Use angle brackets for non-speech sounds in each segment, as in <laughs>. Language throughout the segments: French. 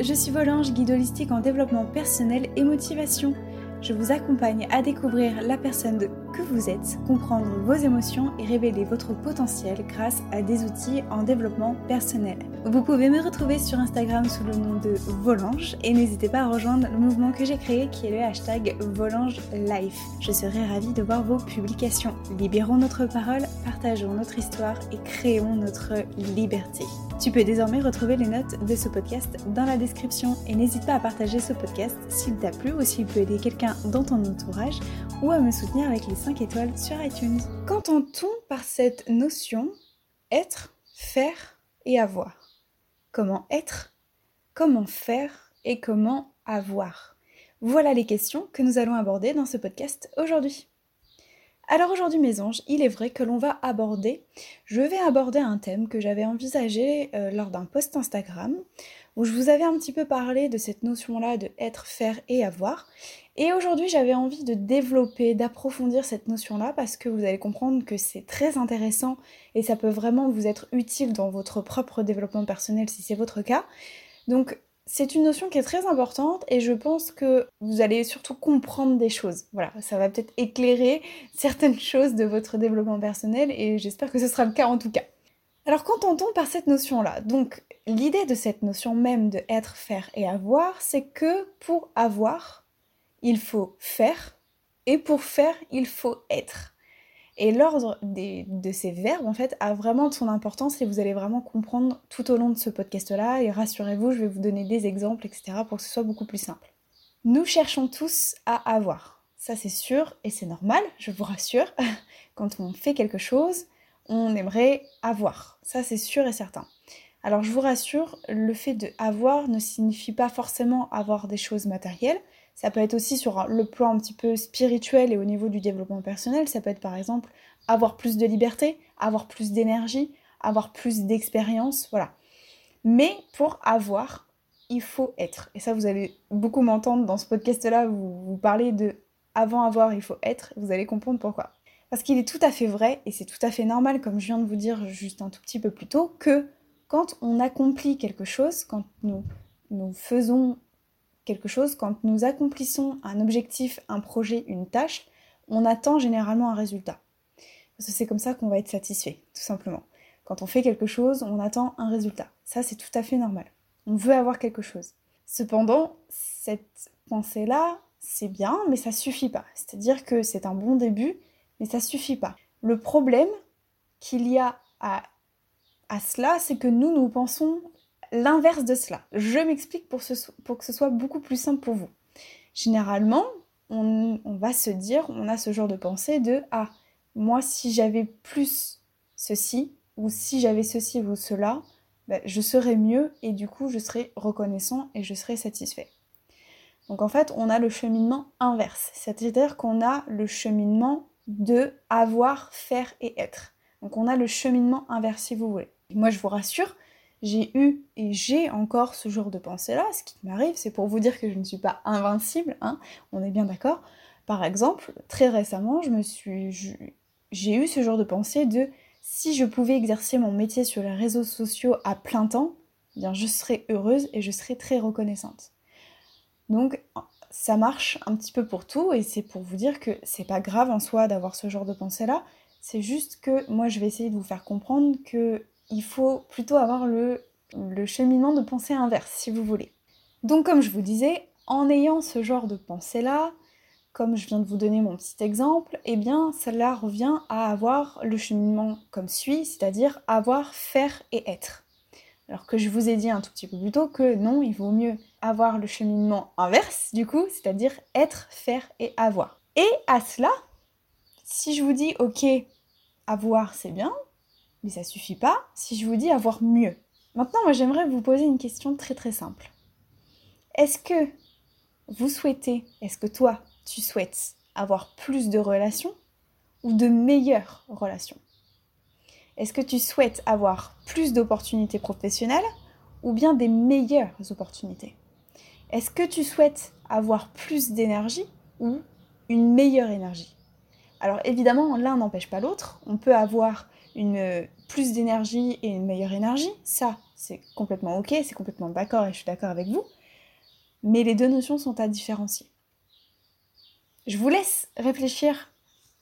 je suis Volange, guide holistique en développement personnel et motivation. Je vous accompagne à découvrir la personne que vous êtes, comprendre vos émotions et révéler votre potentiel grâce à des outils en développement personnel. Vous pouvez me retrouver sur Instagram sous le nom de Volange et n'hésitez pas à rejoindre le mouvement que j'ai créé qui est le hashtag Volange Life. Je serai ravie de voir vos publications. Libérons notre parole, partageons notre histoire et créons notre liberté. Tu peux désormais retrouver les notes de ce podcast dans la description et n'hésite pas à partager ce podcast s'il t'a plu ou s'il peut aider quelqu'un dans ton entourage ou à me soutenir avec les 5 étoiles sur iTunes. Qu'entend-on par cette notion être, faire et avoir? Comment être Comment faire Et comment avoir? Voilà les questions que nous allons aborder dans ce podcast aujourd'hui. Alors aujourd'hui mes anges, il est vrai que l'on va aborder, je vais aborder un thème que j'avais envisagé euh, lors d'un post Instagram, où je vous avais un petit peu parlé de cette notion-là de être, faire et avoir. Et aujourd'hui j'avais envie de développer, d'approfondir cette notion-là, parce que vous allez comprendre que c'est très intéressant et ça peut vraiment vous être utile dans votre propre développement personnel si c'est votre cas. Donc c'est une notion qui est très importante et je pense que vous allez surtout comprendre des choses. Voilà, ça va peut-être éclairer certaines choses de votre développement personnel et j'espère que ce sera le cas en tout cas. Alors qu'entend-on par cette notion-là? Donc l'idée de cette notion même de être, faire et avoir, c'est que pour avoir, il faut faire et pour faire, il faut être. Et l'ordre de ces verbes, en fait, a vraiment son importance et vous allez vraiment comprendre tout au long de ce podcast-là. Et rassurez-vous, je vais vous donner des exemples, etc., pour que ce soit beaucoup plus simple. Nous cherchons tous à avoir. Ça, c'est sûr et c'est normal, je vous rassure. <laughs> Quand on fait quelque chose, on aimerait avoir. Ça, c'est sûr et certain. Alors, je vous rassure, le fait de avoir ne signifie pas forcément avoir des choses matérielles. Ça peut être aussi sur le plan un petit peu spirituel et au niveau du développement personnel. Ça peut être par exemple avoir plus de liberté, avoir plus d'énergie, avoir plus d'expérience, voilà. Mais pour avoir, il faut être. Et ça, vous allez beaucoup m'entendre dans ce podcast-là, vous, vous parlez de avant avoir, il faut être. Vous allez comprendre pourquoi. Parce qu'il est tout à fait vrai, et c'est tout à fait normal, comme je viens de vous dire juste un tout petit peu plus tôt, que quand on accomplit quelque chose, quand nous, nous faisons quelque chose, quand nous accomplissons un objectif, un projet, une tâche, on attend généralement un résultat. Parce que c'est comme ça qu'on va être satisfait, tout simplement. Quand on fait quelque chose, on attend un résultat. Ça, c'est tout à fait normal. On veut avoir quelque chose. Cependant, cette pensée-là, c'est bien, mais ça suffit pas. C'est-à-dire que c'est un bon début, mais ça suffit pas. Le problème qu'il y a à, à cela, c'est que nous, nous pensons l'inverse de cela. Je m'explique pour, que ce soit beaucoup plus simple pour vous. Généralement, on, va se dire, on a ce genre de pensée de Ah, moi, si j'avais plus ceci, ou si j'avais ceci ou cela, ben, je serais mieux et du coup, je serais reconnaissant et je serais satisfait. Donc en fait, on a le cheminement inverse, c'est-à-dire qu'on a le cheminement de avoir, faire et être. Donc on a le cheminement inverse si vous voulez. moi je vous rassure, j'ai eu et j'ai encore ce genre de pensée-là. Ce qui m'arrive, c'est pour vous dire que je ne suis pas invincible, hein, on est bien d'accord. Par exemple, très récemment, j'ai eu ce genre de pensée de si je pouvais exercer mon métier sur les réseaux sociaux à plein temps, eh bien je serais heureuse et je serais très reconnaissante. Donc ça marche un petit peu pour tout et c'est pour vous dire que c'est pas grave en soi d'avoir ce genre de pensée là. C'est juste que moi je vais essayer de vous faire comprendre que il faut plutôt avoir le, cheminement de pensée inverse, si vous voulez. Donc comme je vous disais, en ayant ce genre de pensée-là, comme je viens de vous donner mon petit exemple, eh bien cela revient à avoir le cheminement comme suit, c'est-à-dire avoir, faire et être. Alors que je vous ai dit un tout petit peu plus tôt que non, il vaut mieux avoir le cheminement inverse, du coup, c'est-à-dire être, faire et avoir. Et à cela, si je vous dis ok, avoir c'est bien, mais ça suffit pas si je vous dis avoir mieux. Maintenant, moi j'aimerais vous poser une question très très simple. Est-ce que vous souhaitez, est-ce que toi, tu souhaites avoir plus de relations ou de meilleures relations? Est-ce que tu souhaites avoir plus d'opportunités professionnelles ou bien des meilleures opportunités? Est-ce que tu souhaites avoir plus d'énergie ou une meilleure énergie? Alors évidemment, l'un n'empêche pas l'autre. On peut avoir une plus d'énergie et une meilleure énergie, ça, c'est complètement ok, c'est complètement d'accord et je suis d'accord avec vous, mais les deux notions sont à différencier. Je vous laisse réfléchir.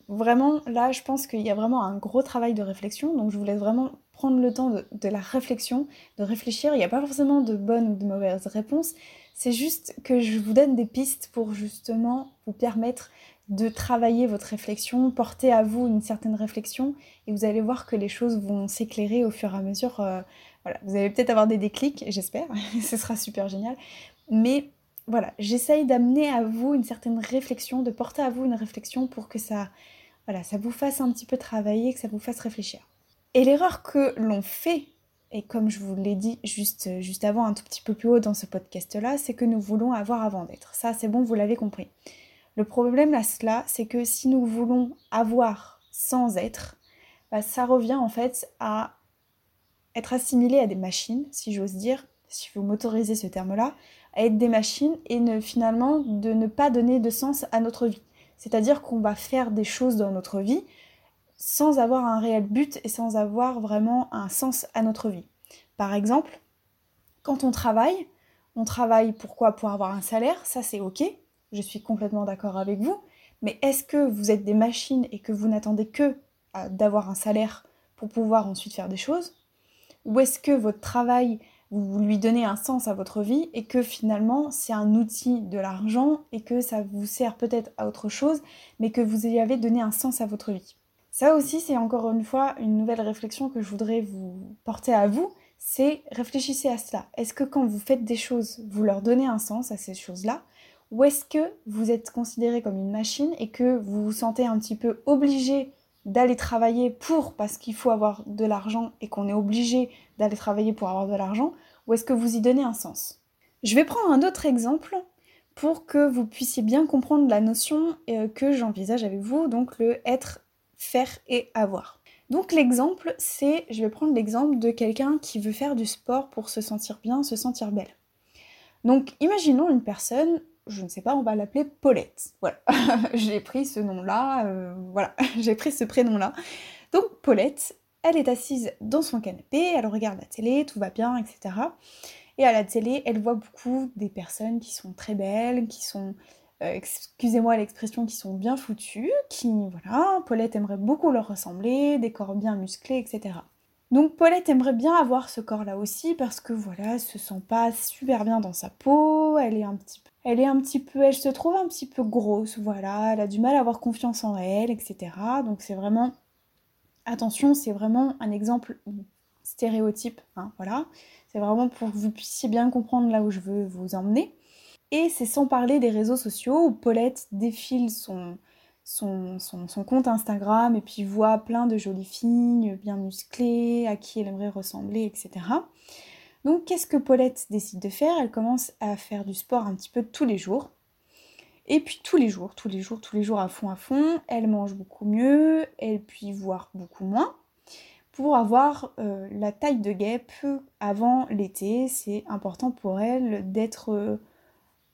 Vraiment, là, je pense qu'il y a vraiment un gros travail de réflexion, donc je vous laisse vraiment prendre le temps de, de la réflexion, de réfléchir. Il n'y a pas forcément de bonnes ou de mauvaises réponses, c'est juste que je vous donne des pistes pour justement vous permettre de travailler votre réflexion, porter à vous une certaine réflexion, et vous allez voir que les choses vont s'éclairer au fur et à mesure. Euh, voilà, vous allez peut-être avoir des déclics, j'espère, <laughs> ce sera super génial. Mais voilà, j'essaye d'amener à vous une certaine réflexion, de porter à vous une réflexion pour que ça, voilà, ça vous fasse un petit peu travailler, que ça vous fasse réfléchir. Et l'erreur que l'on fait, et comme je vous l'ai dit juste, juste avant, un tout petit peu plus haut dans ce podcast-là, c'est que nous voulons avoir avant d'être. Ça, c'est bon, vous l'avez compris. Le problème là, cela, c'est que si nous voulons avoir sans être, bah, ça revient en fait à être assimilé à des machines, si j'ose dire, si vous m'autorisez ce terme-là, à être des machines et finalement de ne pas donner de sens à notre vie. C'est-à-dire qu'on va faire des choses dans notre vie sans avoir un réel but et sans avoir vraiment un sens à notre vie. Par exemple, quand on travaille, on travaille pourquoi? Pour avoir un salaire, ça c'est ok, je suis complètement d'accord avec vous, mais est-ce que vous êtes des machines et que vous n'attendez que d'avoir un salaire pour pouvoir ensuite faire des choses? Ou est-ce que votre travail, vous lui donnez un sens à votre vie et que finalement c'est un outil de l'argent et que ça vous sert peut-être à autre chose, mais que vous y avez donné un sens à votre vie? Ça aussi, c'est encore une fois une nouvelle réflexion que je voudrais vous porter à vous, c'est réfléchissez à cela. Est-ce que quand vous faites des choses, vous leur donnez un sens à ces choses-là? Ou est-ce que vous êtes considéré comme une machine et que vous vous sentez un petit peu obligé d'aller travailler pour parce qu'il faut avoir de l'argent et qu'on est obligé d'aller travailler pour avoir de l'argent Ou est-ce que vous y donnez un sens? Je vais prendre un autre exemple pour que vous puissiez bien comprendre la notion euh, que j'envisage avec vous, donc le être, faire et avoir. Donc l'exemple, c'est, je vais prendre l'exemple de quelqu'un qui veut faire du sport pour se sentir bien, se sentir belle. Donc imaginons une personne je ne sais pas, on va l'appeler Paulette. Voilà, <laughs> j'ai pris ce nom-là, euh, voilà, <laughs> j'ai pris ce prénom-là. Donc Paulette, elle est assise dans son canapé, elle regarde la télé, tout va bien, etc. Et à la télé, elle voit beaucoup des personnes qui sont très belles, qui sont, euh, excusez-moi l'expression, qui sont bien foutues, qui, voilà, Paulette aimerait beaucoup leur ressembler, des corps bien musclés, etc. Donc Paulette aimerait bien avoir ce corps-là aussi parce que voilà, elle se sent pas super bien dans sa peau, elle est un petit peu elle est un petit peu, elle se trouve un petit peu grosse, voilà, elle a du mal à avoir confiance en elle, etc. Donc c'est vraiment, attention, c'est vraiment un exemple stéréotype, hein, voilà. C'est vraiment pour que vous puissiez bien comprendre là où je veux vous emmener. Et c'est sans parler des réseaux sociaux où Paulette défile son, compte Instagram et puis voit plein de jolies filles bien musclées, à qui elle aimerait ressembler, etc. Donc qu'est-ce que Paulette décide de faire? Elle commence à faire du sport un petit peu tous les jours. Et puis tous les jours, tous les jours, tous les jours à fond à fond, elle mange beaucoup mieux, elle puis voir beaucoup moins. Pour avoir euh, la taille de guêpe avant l'été, c'est important pour elle d'être euh,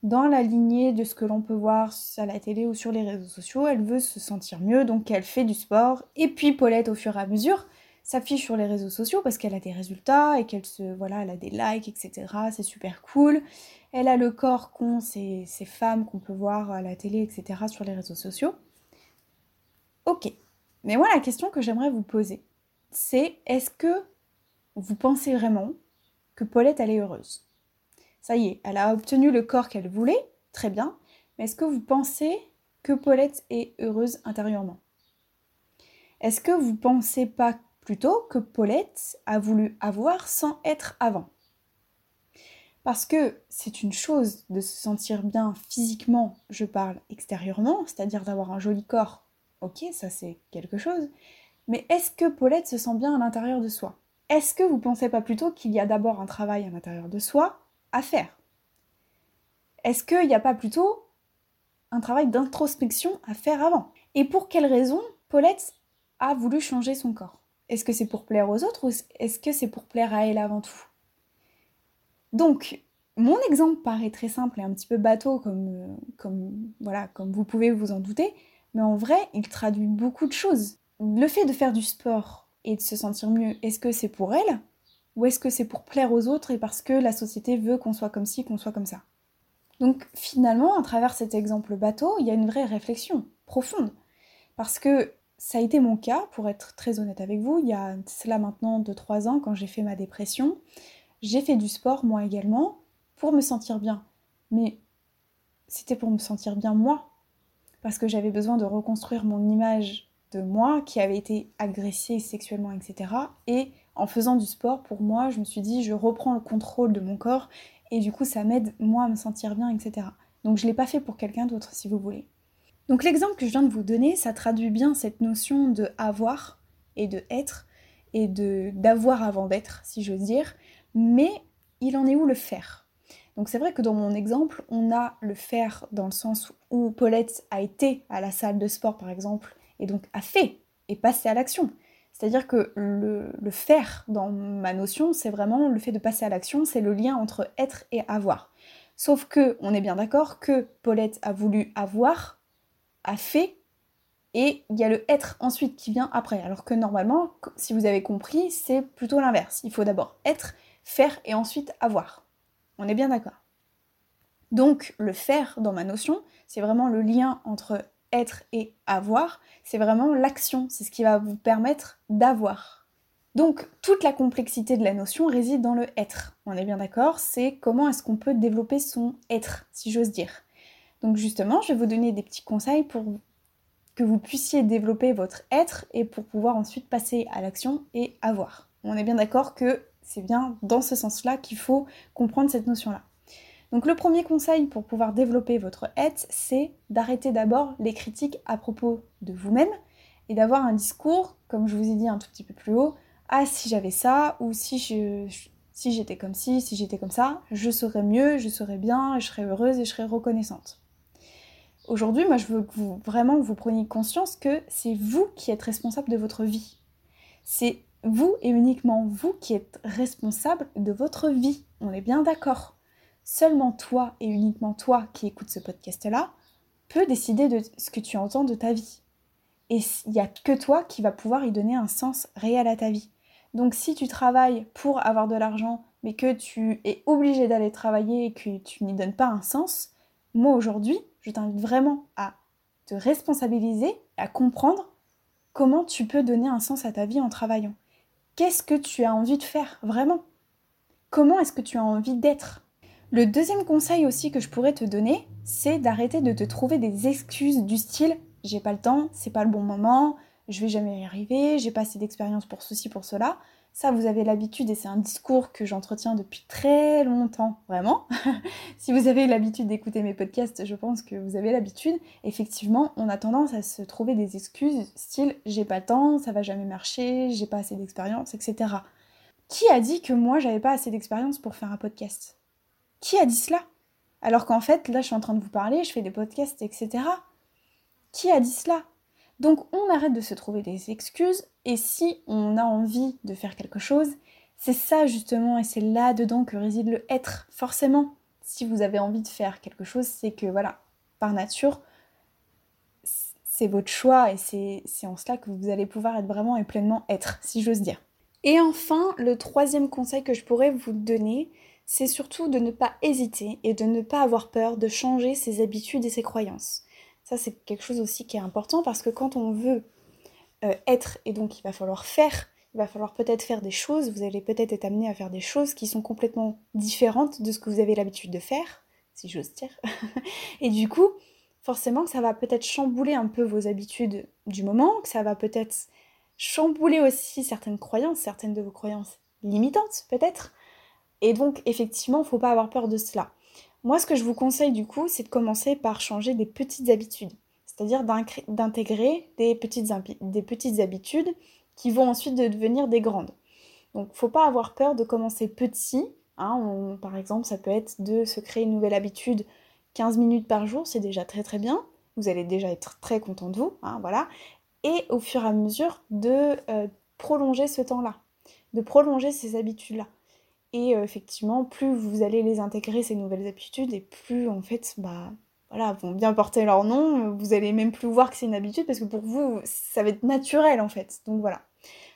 dans la lignée de ce que l'on peut voir à la télé ou sur les réseaux sociaux. Elle veut se sentir mieux, donc elle fait du sport. Et puis Paulette, au fur et à mesure, s'affiche sur les réseaux sociaux parce qu'elle a des résultats et qu'elle se voilà elle a des likes etc c'est super cool elle a le corps qu'ont ces, ces femmes qu'on peut voir à la télé etc sur les réseaux sociaux ok mais moi la question que j'aimerais vous poser c'est est-ce que vous pensez vraiment que Paulette elle est heureuse? Ça y est elle a obtenu le corps qu'elle voulait très bien mais est-ce que vous pensez que Paulette est heureuse intérieurement? Est-ce que vous pensez pas plutôt que Paulette a voulu avoir sans être avant? Parce que c'est une chose de se sentir bien physiquement, je parle extérieurement, c'est-à-dire d'avoir un joli corps. Ok, ça c'est quelque chose. Mais est-ce que Paulette se sent bien à l'intérieur de soi? Est-ce que vous pensez pas plutôt qu'il y a d'abord un travail à l'intérieur de soi à faire. Est-ce qu'il n'y a pas plutôt un travail d'introspection à faire avant? Et pour quelle raison Paulette a voulu changer son corps? Est-ce que c'est pour plaire aux autres ou est-ce que c'est pour plaire à elle avant tout? Donc, mon exemple paraît très simple et un petit peu bateau comme, euh, comme, voilà, comme vous pouvez vous en douter, mais en vrai, il traduit beaucoup de choses. Le fait de faire du sport et de se sentir mieux, est-ce que c'est pour elle? Ou est-ce que c'est pour plaire aux autres et parce que la société veut qu'on soit comme ci, qu'on soit comme ça? Donc finalement, à travers cet exemple bateau, il y a une vraie réflexion profonde. Parce que ça a été mon cas, pour être très honnête avec vous, il y a cela maintenant 2-3 ans quand j'ai fait ma dépression. J'ai fait du sport moi également pour me sentir bien. Mais c'était pour me sentir bien moi. Parce que j'avais besoin de reconstruire mon image moi qui avait été agressée sexuellement, etc. Et en faisant du sport, pour moi, je me suis dit, je reprends le contrôle de mon corps et du coup, ça m'aide moi à me sentir bien, etc. Donc je ne l'ai pas fait pour quelqu'un d'autre, si vous voulez. Donc l'exemple que je viens de vous donner, ça traduit bien cette notion de avoir et de être et de d'avoir avant d'être, si j'ose dire. Mais il en est où le faire? Donc c'est vrai que dans mon exemple, on a le faire dans le sens où Paulette a été à la salle de sport, par exemple, et donc a fait et passé à l'action. C'est-à-dire que le, le, faire dans ma notion, c'est vraiment le fait de passer à l'action, c'est le lien entre être et avoir. Sauf que on est bien d'accord que Paulette a voulu avoir, a fait, et il y a le être ensuite qui vient après. Alors que normalement, si vous avez compris, c'est plutôt l'inverse. Il faut d'abord être, faire et ensuite avoir. On est bien d'accord. Donc le faire dans ma notion, c'est vraiment le lien entre être et avoir, c'est vraiment l'action, c'est ce qui va vous permettre d'avoir. Donc toute la complexité de la notion réside dans le être. On est bien d'accord, c'est comment est-ce qu'on peut développer son être, si j'ose dire. Donc justement, je vais vous donner des petits conseils pour que vous puissiez développer votre être et pour pouvoir ensuite passer à l'action et avoir. On est bien d'accord que c'est bien dans ce sens-là qu'il faut comprendre cette notion-là. Donc le premier conseil pour pouvoir développer votre être, c'est d'arrêter d'abord les critiques à propos de vous-même et d'avoir un discours, comme je vous ai dit un tout petit peu plus haut, ah si j'avais ça, ou si je, si j'étais comme ci, si j'étais comme ça, je serais mieux, je serais bien, je serais heureuse et je serais reconnaissante. Aujourd'hui, moi je veux que vraiment vous preniez conscience que c'est vous qui êtes responsable de votre vie. C'est vous et uniquement vous qui êtes responsable de votre vie. On est bien d'accord seulement toi et uniquement toi qui écoutes ce podcast-là peut décider de ce que tu entends de ta vie. Et il n'y a que toi qui va pouvoir y donner un sens réel à ta vie. Donc si tu travailles pour avoir de l'argent, mais que tu es obligé d'aller travailler et que tu n'y donnes pas un sens, moi aujourd'hui, je t'invite vraiment à te responsabiliser, à comprendre comment tu peux donner un sens à ta vie en travaillant. Qu'est-ce que tu as envie de faire vraiment? Comment est-ce que tu as envie d'être? Le deuxième conseil aussi que je pourrais te donner, c'est d'arrêter de te trouver des excuses du style j'ai pas le temps, c'est pas le bon moment, je vais jamais y arriver, j'ai pas assez d'expérience pour ceci, pour cela. Ça, vous avez l'habitude et c'est un discours que j'entretiens depuis très longtemps, vraiment. <laughs> si vous avez l'habitude d'écouter mes podcasts, je pense que vous avez l'habitude. Effectivement, on a tendance à se trouver des excuses style j'ai pas le temps, ça va jamais marcher, j'ai pas assez d'expérience, etc. Qui a dit que moi j'avais pas assez d'expérience pour faire un podcast? Qui a dit cela? Alors qu'en fait, là, je suis en train de vous parler, je fais des podcasts, etc. Qui a dit cela? Donc, on arrête de se trouver des excuses, et si on a envie de faire quelque chose, c'est ça justement, et c'est là-dedans que réside le être. Forcément, si vous avez envie de faire quelque chose, c'est que, voilà, par nature, c'est votre choix, et c'est en cela que vous allez pouvoir être vraiment et pleinement être, si j'ose dire. Et enfin, le troisième conseil que je pourrais vous donner, c'est surtout de ne pas hésiter et de ne pas avoir peur de changer ses habitudes et ses croyances. Ça, c'est quelque chose aussi qui est important parce que quand on veut euh, être et donc il va falloir faire, il va falloir peut-être faire des choses, vous allez peut-être être amené à faire des choses qui sont complètement différentes de ce que vous avez l'habitude de faire, si j'ose dire. <laughs> et du coup, forcément, ça va peut-être chambouler un peu vos habitudes du moment, que ça va peut-être chambouler aussi certaines croyances, certaines de vos croyances limitantes peut-être. Et donc, effectivement, il ne faut pas avoir peur de cela. Moi, ce que je vous conseille du coup, c'est de commencer par changer des petites habitudes. C'est-à-dire d'intégrer des petites, des petites habitudes qui vont ensuite devenir des grandes. Donc, faut pas avoir peur de commencer petit. Hein. par exemple, ça peut être de se créer une nouvelle habitude 15 minutes par jour, c'est déjà très très bien. Vous allez déjà être très content de vous, hein, voilà. Et au fur et à mesure de euh, prolonger ce temps-là, de prolonger ces habitudes-là. Et euh, effectivement, plus vous allez les intégrer, ces nouvelles habitudes, et plus en fait, bah voilà, vont bien porter leur nom. Vous allez même plus voir que c'est une habitude parce que pour vous, ça va être naturel en fait. Donc voilà.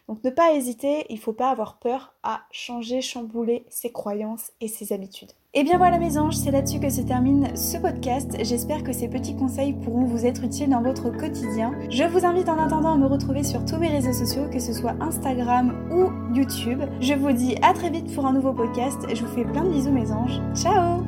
Donc ne pas hésiter, il faut pas avoir peur à changer, chambouler ses croyances et ses habitudes. Et bien voilà mes anges, c'est là-dessus que se termine ce podcast. J'espère que ces petits conseils pourront vous être utiles dans votre quotidien. Je vous invite en attendant à me retrouver sur tous mes réseaux sociaux, que ce soit Instagram ou YouTube. Je vous dis à très vite pour un nouveau podcast. Je vous fais plein de bisous mes anges. Ciao